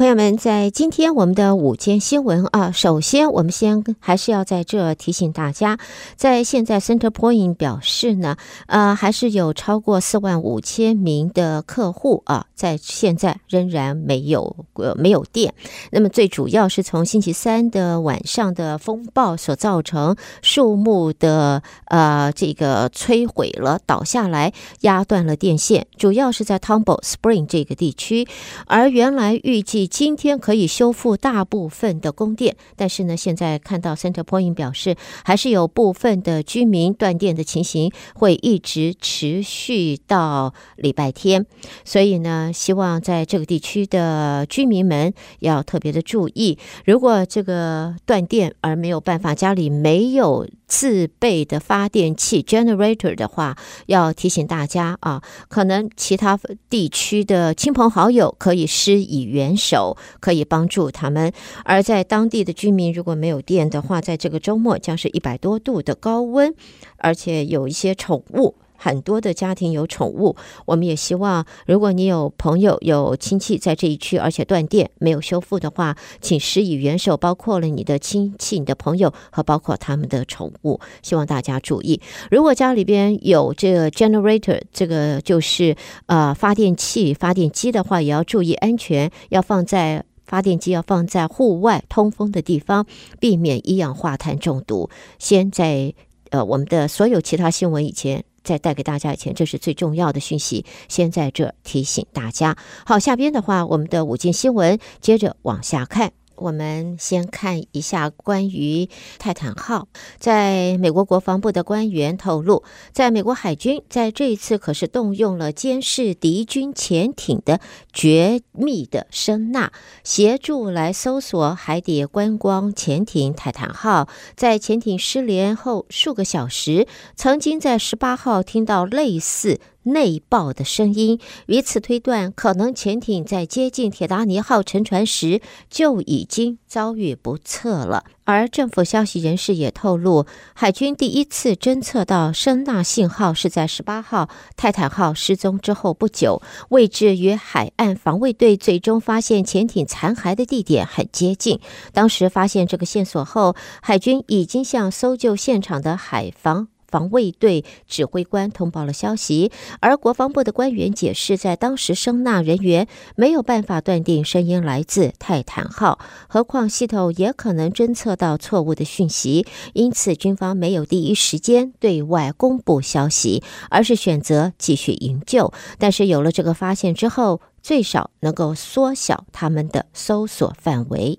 朋友们，在今天我们的午间新闻啊，首先我们先还是要在这提醒大家，在现在 Centerpoint 表示呢，呃，还是有超过四万五千名的客户啊，在现在仍然没有呃没有电。那么最主要是从星期三的晚上的风暴所造成树木的呃这个摧毁了倒下来，压断了电线，主要是在 Tumble Spring 这个地区，而原来预计。今天可以修复大部分的供电，但是呢，现在看到 CenterPoint 表示，还是有部分的居民断电的情形会一直持续到礼拜天，所以呢，希望在这个地区的居民们要特别的注意，如果这个断电而没有办法，家里没有。自备的发电器 generator 的话，要提醒大家啊，可能其他地区的亲朋好友可以施以援手，可以帮助他们。而在当地的居民如果没有电的话，在这个周末将是一百多度的高温，而且有一些宠物。很多的家庭有宠物，我们也希望，如果你有朋友、有亲戚在这一区，而且断电没有修复的话，请施以援手，包括了你的亲戚、你的朋友和包括他们的宠物。希望大家注意，如果家里边有这个 generator，这个就是呃发电器、发电机的话，也要注意安全，要放在发电机要放在户外通风的地方，避免一氧化碳中毒。先在呃我们的所有其他新闻以前。再带给大家以前，这是最重要的讯息，先在这提醒大家。好，下边的话，我们的午间新闻接着往下看。我们先看一下关于泰坦号，在美国国防部的官员透露，在美国海军在这一次可是动用了监视敌军潜艇的绝密的声纳，协助来搜索海底观光潜艇泰坦号。在潜艇失联后数个小时，曾经在十八号听到类似。内爆的声音，以此推断，可能潜艇在接近铁达尼号沉船时就已经遭遇不测了。而政府消息人士也透露，海军第一次侦测到声纳信号是在十八号泰坦号失踪之后不久，位置与海岸防卫队最终发现潜艇残骸的地点很接近。当时发现这个线索后，海军已经向搜救现场的海防。防卫队指挥官通报了消息，而国防部的官员解释，在当时声纳人员没有办法断定声音来自泰坦号，何况系统也可能侦测到错误的讯息，因此军方没有第一时间对外公布消息，而是选择继续营救。但是有了这个发现之后，最少能够缩小他们的搜索范围。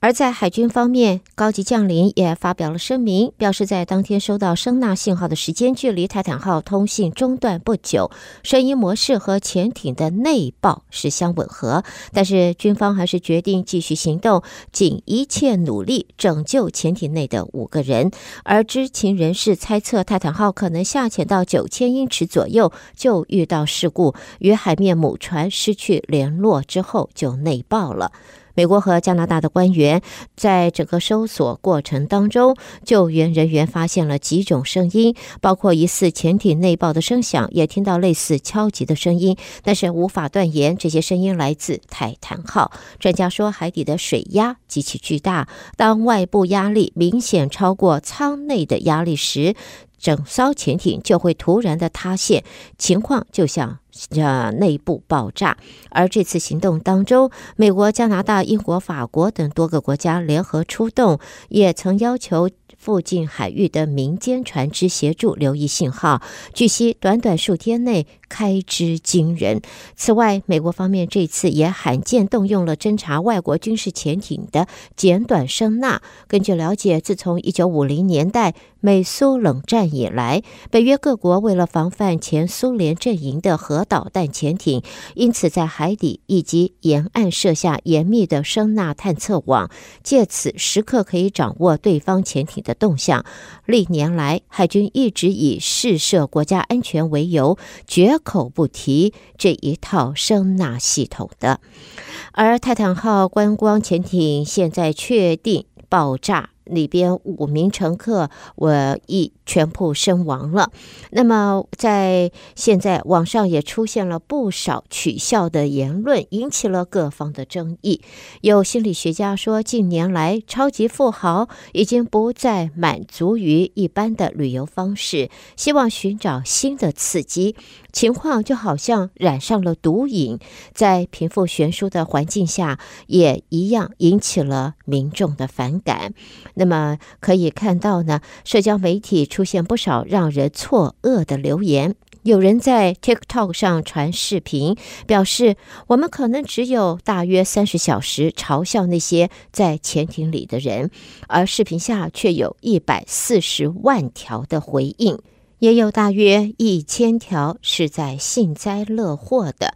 而在海军方面，高级将领也发表了声明，表示在当天收到声纳信号的时间距离泰坦号通信中断不久，声音模式和潜艇的内爆是相吻合。但是军方还是决定继续行动，尽一切努力拯救潜艇内的五个人。而知情人士猜测，泰坦号可能下潜到九千英尺左右就遇到事故，与海面母船失去联络之后就内爆了。美国和加拿大的官员在整个搜索过程当中，救援人员发现了几种声音，包括疑似潜艇内爆的声响，也听到类似敲击的声音，但是无法断言这些声音来自泰坦号。专家说，海底的水压极其巨大，当外部压力明显超过舱内的压力时，整艘潜艇就会突然的塌陷，情况就像。这，内部爆炸。而这次行动当中，美国、加拿大、英国、法国等多个国家联合出动，也曾要求附近海域的民间船只协助留意信号。据悉，短短数天内开支惊人。此外，美国方面这次也罕见动用了侦察外国军事潜艇的简短声纳。根据了解，自从一九五零年代美苏冷战以来，北约各国为了防范前苏联阵营的核导弹潜艇，因此在海底以及沿岸设下严密的声纳探测网，借此时刻可以掌握对方潜艇的动向。历年来，海军一直以试射国家安全为由，绝口不提这一套声纳系统的。而泰坦号观光潜艇现在确定爆炸。里边五名乘客，我一全部身亡了。那么在现在网上也出现了不少取笑的言论，引起了各方的争议。有心理学家说，近年来超级富豪已经不再满足于一般的旅游方式，希望寻找新的刺激。情况就好像染上了毒瘾，在贫富悬殊的环境下，也一样引起了民众的反感。那么可以看到呢，社交媒体出现不少让人错愕的留言。有人在 TikTok 上传视频，表示我们可能只有大约三十小时嘲笑那些在潜艇里的人，而视频下却有一百四十万条的回应。也有大约一千条是在幸灾乐祸的。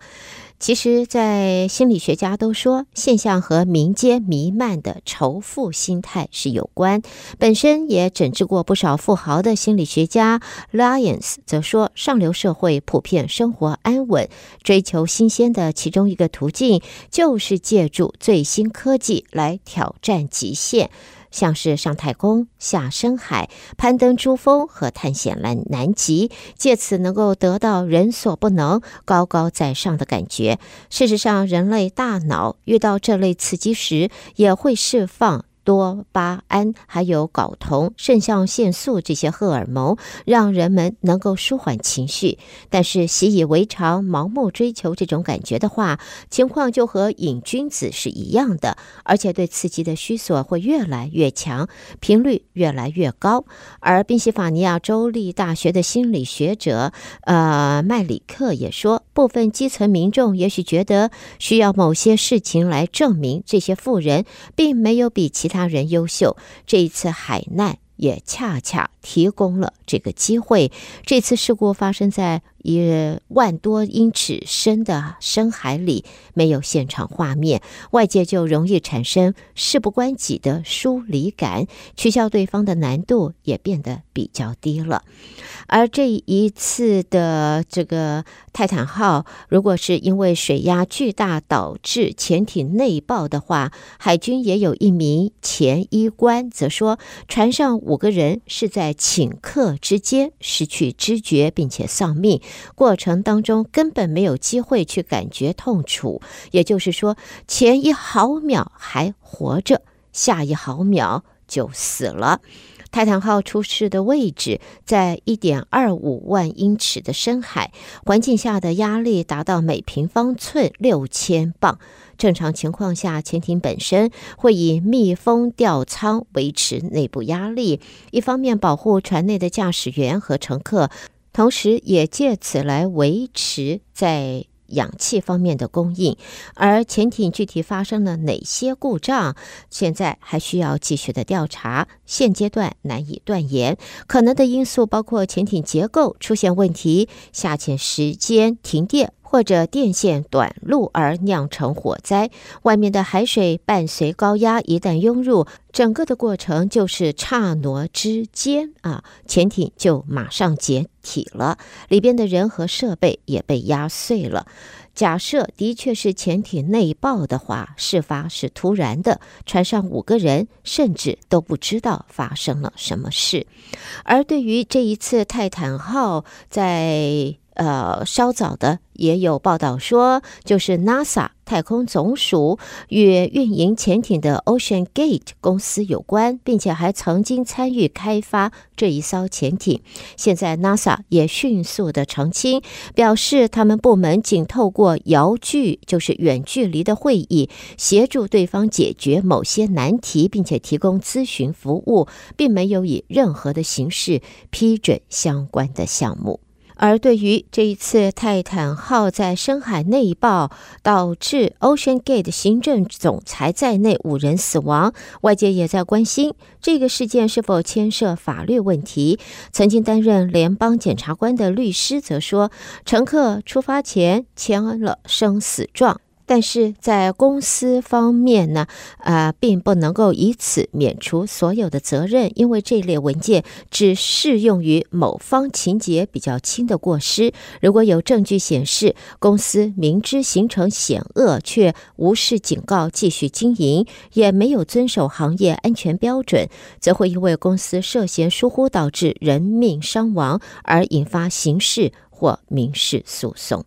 其实，在心理学家都说，现象和民间弥漫的仇富心态是有关。本身也诊治过不少富豪的心理学家 Lyons 则说，上流社会普遍生活安稳，追求新鲜的其中一个途径，就是借助最新科技来挑战极限。像是上太空、下深海、攀登珠峰和探险南南极，借此能够得到人所不能、高高在上的感觉。事实上，人类大脑遇到这类刺激时，也会释放。多巴胺、还有睾酮、肾上腺素这些荷尔蒙，让人们能够舒缓情绪。但是习以为常、盲目追求这种感觉的话，情况就和瘾君子是一样的，而且对刺激的需索会越来越强，频率越来越高。而宾夕法尼亚州立大学的心理学者呃麦里克也说，部分基层民众也许觉得需要某些事情来证明这些富人并没有比其他他人优秀，这一次海难也恰恰提供了这个机会。这次事故发生在一万多英尺深的深海里，没有现场画面，外界就容易产生事不关己的疏离感，取笑对方的难度也变得比较低了。而这一次的这个泰坦号，如果是因为水压巨大导致潜艇内爆的话，海军也有一名前医官则说，船上五个人是在顷刻之间失去知觉，并且丧命。过程当中根本没有机会去感觉痛楚，也就是说，前一毫秒还活着，下一毫秒就死了。泰坦号出事的位置在一点二五万英尺的深海，环境下的压力达到每平方寸六千磅。正常情况下，潜艇本身会以密封吊舱维持内部压力，一方面保护船内的驾驶员和乘客。同时，也借此来维持在氧气方面的供应。而潜艇具体发生了哪些故障，现在还需要继续的调查，现阶段难以断言。可能的因素包括潜艇结构出现问题、下潜时间停电。或者电线短路而酿成火灾，外面的海水伴随高压一旦涌入，整个的过程就是刹那之间啊，潜艇就马上解体了，里边的人和设备也被压碎了。假设的确是潜艇内爆的话，事发是突然的，船上五个人甚至都不知道发生了什么事。而对于这一次泰坦号在呃，稍早的也有报道说，就是 NASA 太空总署与运营潜艇的 Ocean Gate 公司有关，并且还曾经参与开发这一艘潜艇。现在 NASA 也迅速的澄清，表示他们部门仅透过遥距，就是远距离的会议，协助对方解决某些难题，并且提供咨询服务，并没有以任何的形式批准相关的项目。而对于这一次泰坦号在深海内爆，导致 Ocean Gate 行政总裁在内五人死亡，外界也在关心这个事件是否牵涉法律问题。曾经担任联邦检察官的律师则说，乘客出发前签了生死状。但是在公司方面呢，呃，并不能够以此免除所有的责任，因为这类文件只适用于某方情节比较轻的过失。如果有证据显示公司明知形成险恶，却无视警告继续经营，也没有遵守行业安全标准，则会因为公司涉嫌疏忽导致人命伤亡而引发刑事或民事诉讼。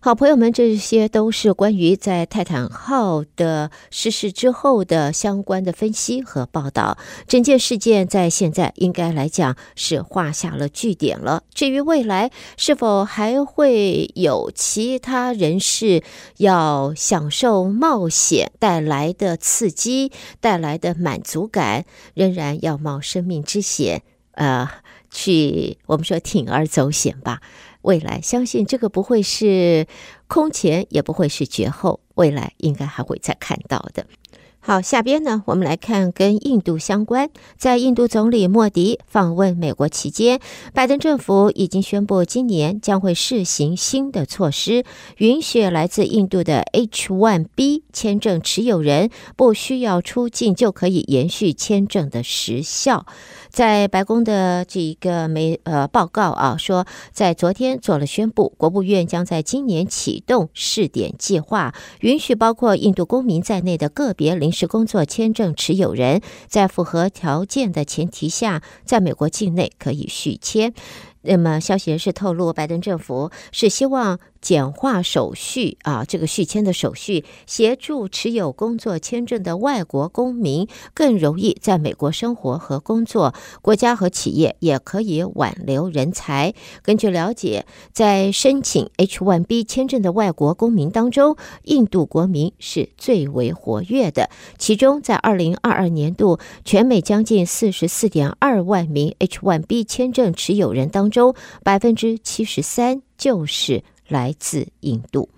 好，朋友们，这些都是关于在泰坦号的失事之后的相关的分析和报道。整件事件在现在应该来讲是画下了句点了。至于未来是否还会有其他人士要享受冒险带来的刺激、带来的满足感，仍然要冒生命之险，呃，去我们说铤而走险吧。未来相信这个不会是空前，也不会是绝后，未来应该还会再看到的。好，下边呢，我们来看跟印度相关。在印度总理莫迪访问美国期间，拜登政府已经宣布，今年将会试行新的措施，允许来自印度的 H-1B 签证持有人不需要出境就可以延续签证的时效。在白宫的这一个媒呃报告啊，说在昨天做了宣布，国务院将在今年启动试点计划，允许包括印度公民在内的个别临时是工作签证持有人，在符合条件的前提下，在美国境内可以续签。那么，消息人士透露，拜登政府是希望简化手续啊，这个续签的手续，协助持有工作签证的外国公民更容易在美国生活和工作，国家和企业也可以挽留人才。根据了解，在申请 H-1B 签证的外国公民当中，印度国民是最为活跃的。其中，在二零二二年度，全美将近四十四点二万名 H-1B 签证持有人当中，百分之七十三就是。来自印度。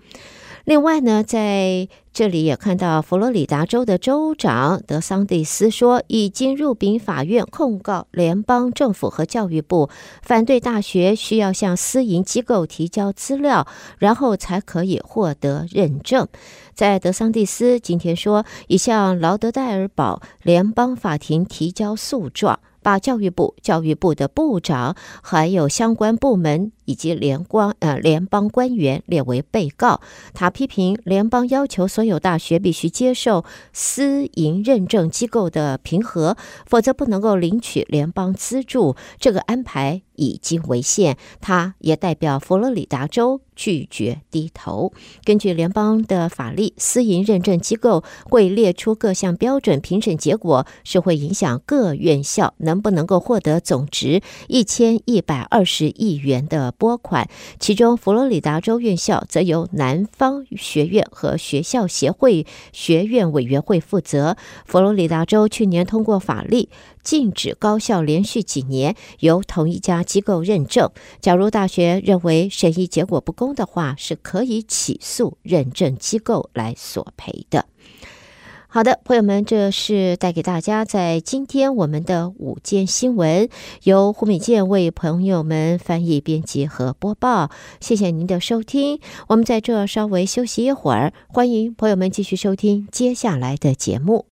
另外呢，在这里也看到佛罗里达州的州长德桑蒂斯说，已经入禀法院控告联邦政府和教育部，反对大学需要向私营机构提交资料，然后才可以获得认证。在德桑蒂斯今天说，已向劳德代尔堡联邦法庭提交诉状。把教育部、教育部的部长，还有相关部门以及联邦呃联邦官员列为被告。他批评联邦要求所有大学必须接受私营认证机构的评核，否则不能够领取联邦资助。这个安排已经违宪。他也代表佛罗里达州。拒绝低头。根据联邦的法律，私营认证机构会列出各项标准，评审结果是会影响各院校能不能够获得总值一千一百二十亿元的拨款。其中，佛罗里达州院校则由南方学院和学校协会学院委员会负责。佛罗里达州去年通过法律。禁止高校连续几年由同一家机构认证。假如大学认为审议结果不公的话，是可以起诉认证机构来索赔的。好的，朋友们，这是带给大家在今天我们的午间新闻，由胡美健为朋友们翻译、编辑和播报。谢谢您的收听，我们在这稍微休息一会儿，欢迎朋友们继续收听接下来的节目。